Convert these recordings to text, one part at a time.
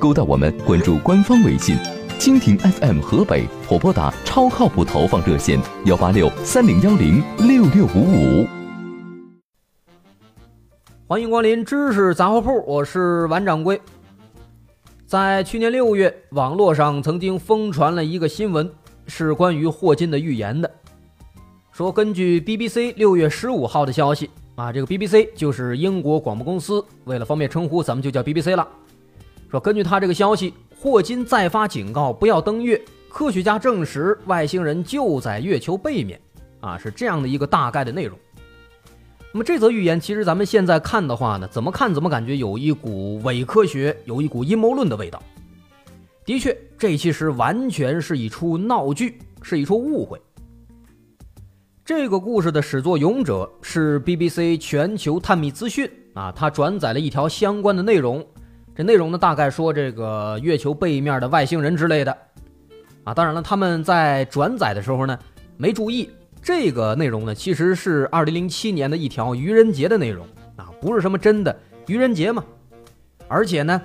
勾搭我们，关注官方微信。蜻蜓 FM 河北或拨打超靠谱投放热线幺八六三零幺零六六五五。欢迎光临知识杂货铺，我是王掌柜。在去年六月，网络上曾经疯传了一个新闻，是关于霍金的预言的。说根据 BBC 六月十五号的消息啊，这个 BBC 就是英国广播公司，为了方便称呼，咱们就叫 BBC 了。说根据他这个消息。霍金再发警告，不要登月。科学家证实，外星人就在月球背面，啊，是这样的一个大概的内容。那么这则预言，其实咱们现在看的话呢，怎么看怎么感觉有一股伪科学，有一股阴谋论的味道。的确，这其实完全是一出闹剧，是一出误会。这个故事的始作俑者是 BBC 全球探秘资讯啊，他转载了一条相关的内容。这内容呢，大概说这个月球背面的外星人之类的，啊，当然了，他们在转载的时候呢，没注意这个内容呢，其实是二零零七年的一条愚人节的内容啊，不是什么真的愚人节嘛。而且呢，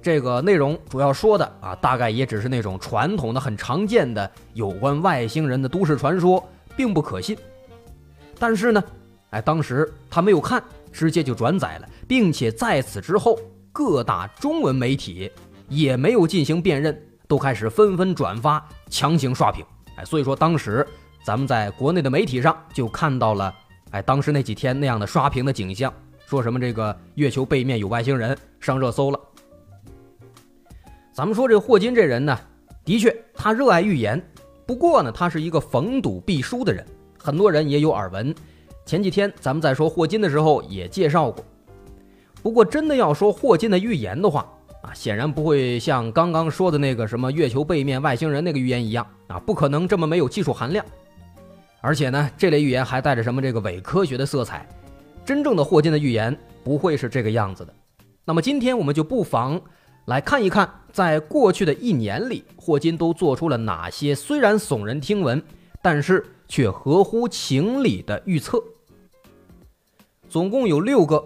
这个内容主要说的啊，大概也只是那种传统的、很常见的有关外星人的都市传说，并不可信。但是呢，哎，当时他没有看，直接就转载了，并且在此之后。各大中文媒体也没有进行辨认，都开始纷纷转发，强行刷屏。哎，所以说当时咱们在国内的媒体上就看到了，哎，当时那几天那样的刷屏的景象，说什么这个月球背面有外星人上热搜了。咱们说这霍金这人呢，的确他热爱预言，不过呢，他是一个逢赌必输的人，很多人也有耳闻。前几天咱们在说霍金的时候也介绍过。不过，真的要说霍金的预言的话，啊，显然不会像刚刚说的那个什么月球背面外星人那个预言一样，啊，不可能这么没有技术含量。而且呢，这类预言还带着什么这个伪科学的色彩。真正的霍金的预言不会是这个样子的。那么今天我们就不妨来看一看，在过去的一年里，霍金都做出了哪些虽然耸人听闻，但是却合乎情理的预测。总共有六个。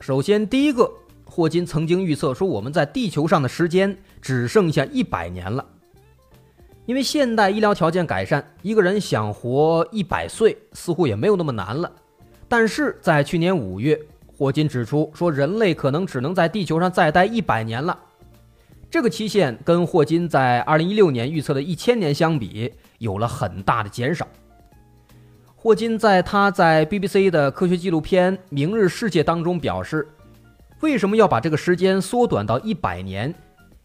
首先，第一个，霍金曾经预测说，我们在地球上的时间只剩下一百年了。因为现代医疗条件改善，一个人想活一百岁似乎也没有那么难了。但是在去年五月，霍金指出说，人类可能只能在地球上再待一百年了。这个期限跟霍金在二零一六年预测的一千年相比，有了很大的减少。霍金在他在 BBC 的科学纪录片《明日世界》当中表示，为什么要把这个时间缩短到一百年？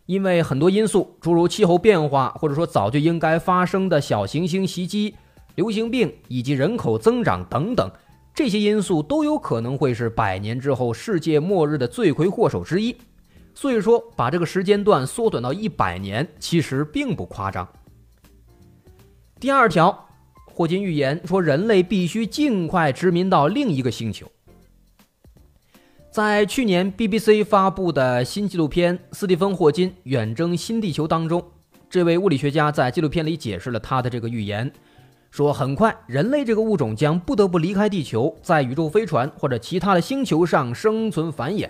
因为很多因素，诸如气候变化，或者说早就应该发生的小行星袭击、流行病以及人口增长等等，这些因素都有可能会是百年之后世界末日的罪魁祸首之一。所以说，把这个时间段缩短到一百年，其实并不夸张。第二条。霍金预言说，人类必须尽快殖民到另一个星球。在去年 BBC 发布的新纪录片《斯蒂芬·霍金远征新地球》当中，这位物理学家在纪录片里解释了他的这个预言，说很快人类这个物种将不得不离开地球，在宇宙飞船或者其他的星球上生存繁衍，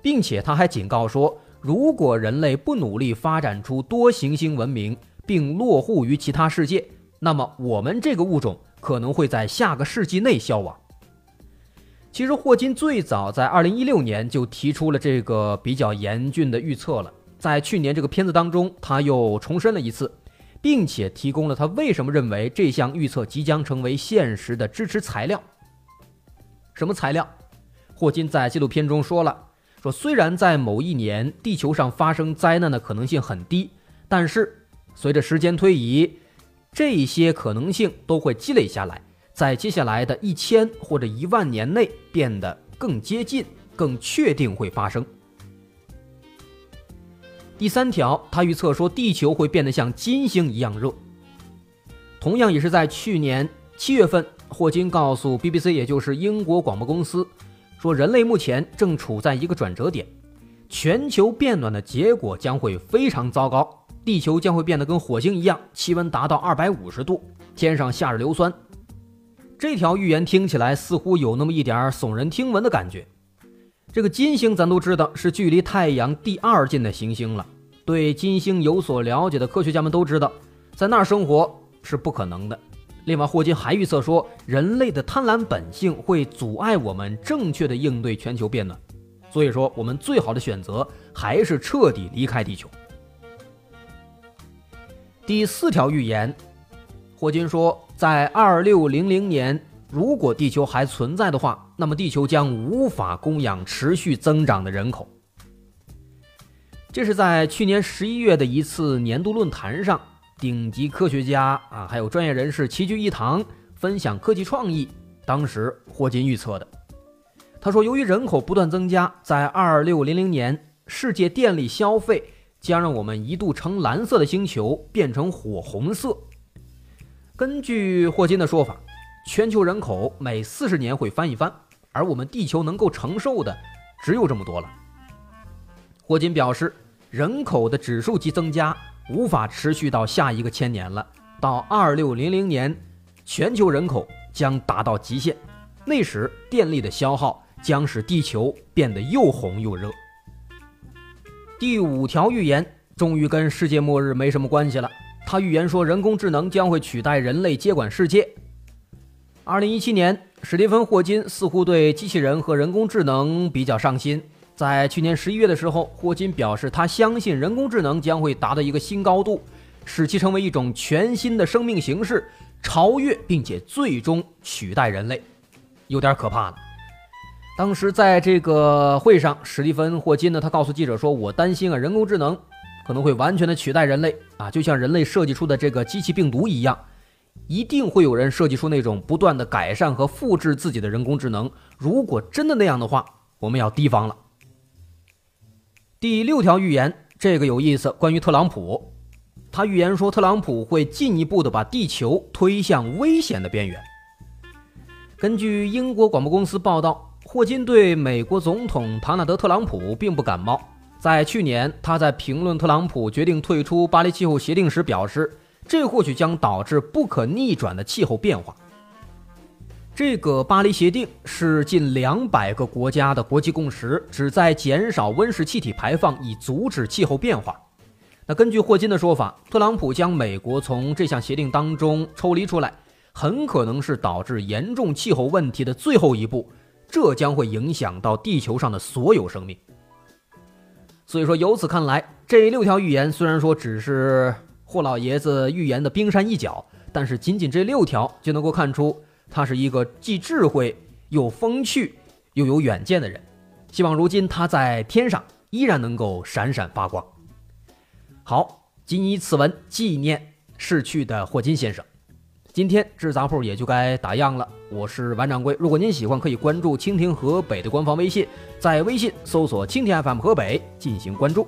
并且他还警告说，如果人类不努力发展出多行星文明，并落户于其他世界。那么，我们这个物种可能会在下个世纪内消亡。其实，霍金最早在2016年就提出了这个比较严峻的预测了。在去年这个片子当中，他又重申了一次，并且提供了他为什么认为这项预测即将成为现实的支持材料。什么材料？霍金在纪录片中说了，说虽然在某一年地球上发生灾难的可能性很低，但是随着时间推移。这些可能性都会积累下来，在接下来的一千或者一万年内变得更接近、更确定会发生。第三条，他预测说地球会变得像金星一样热。同样也是在去年七月份，霍金告诉 BBC，也就是英国广播公司，说人类目前正处在一个转折点，全球变暖的结果将会非常糟糕，地球将会变得跟火星一样，气温达到二百五十度，天上下着硫酸。这条预言听起来似乎有那么一点耸人听闻的感觉。这个金星咱都知道是距离太阳第二近的行星了。对金星有所了解的科学家们都知道，在那儿生活是不可能的。另外，霍金还预测说，人类的贪婪本性会阻碍我们正确的应对全球变暖。所以说，我们最好的选择还是彻底离开地球。第四条预言，霍金说，在二六零零年。如果地球还存在的话，那么地球将无法供养持续增长的人口。这是在去年十一月的一次年度论坛上，顶级科学家啊，还有专业人士齐聚一堂，分享科技创意。当时霍金预测的，他说，由于人口不断增加，在二六零零年，世界电力消费将让我们一度呈蓝色的星球变成火红色。根据霍金的说法。全球人口每四十年会翻一番，而我们地球能够承受的只有这么多了。霍金表示，人口的指数级增加无法持续到下一个千年了，到二六零零年，全球人口将达到极限，那时电力的消耗将使地球变得又红又热。第五条预言终于跟世界末日没什么关系了，他预言说人工智能将会取代人类接管世界。二零一七年，史蒂芬·霍金似乎对机器人和人工智能比较上心。在去年十一月的时候，霍金表示，他相信人工智能将会达到一个新高度，使其成为一种全新的生命形式，超越并且最终取代人类，有点可怕了。当时在这个会上，史蒂芬·霍金呢，他告诉记者说：“我担心啊，人工智能可能会完全的取代人类啊，就像人类设计出的这个机器病毒一样。”一定会有人设计出那种不断的改善和复制自己的人工智能。如果真的那样的话，我们要提防了。第六条预言，这个有意思，关于特朗普，他预言说特朗普会进一步的把地球推向危险的边缘。根据英国广播公司报道，霍金对美国总统唐纳德·特朗普并不感冒。在去年，他在评论特朗普决定退出巴黎气候协定时表示。这或许将导致不可逆转的气候变化。这个巴黎协定是近两百个国家的国际共识，旨在减少温室气体排放，以阻止气候变化。那根据霍金的说法，特朗普将美国从这项协定当中抽离出来，很可能是导致严重气候问题的最后一步，这将会影响到地球上的所有生命。所以说，由此看来，这六条预言虽然说只是。霍老爷子预言的冰山一角，但是仅仅这六条就能够看出他是一个既智慧又风趣又有远见的人。希望如今他在天上依然能够闪闪发光。好，谨以此文纪念逝去的霍金先生。今天制杂铺也就该打烊了。我是王掌柜，如果您喜欢，可以关注蜻蜓河北的官方微信，在微信搜索蜻蜓 FM 河北进行关注。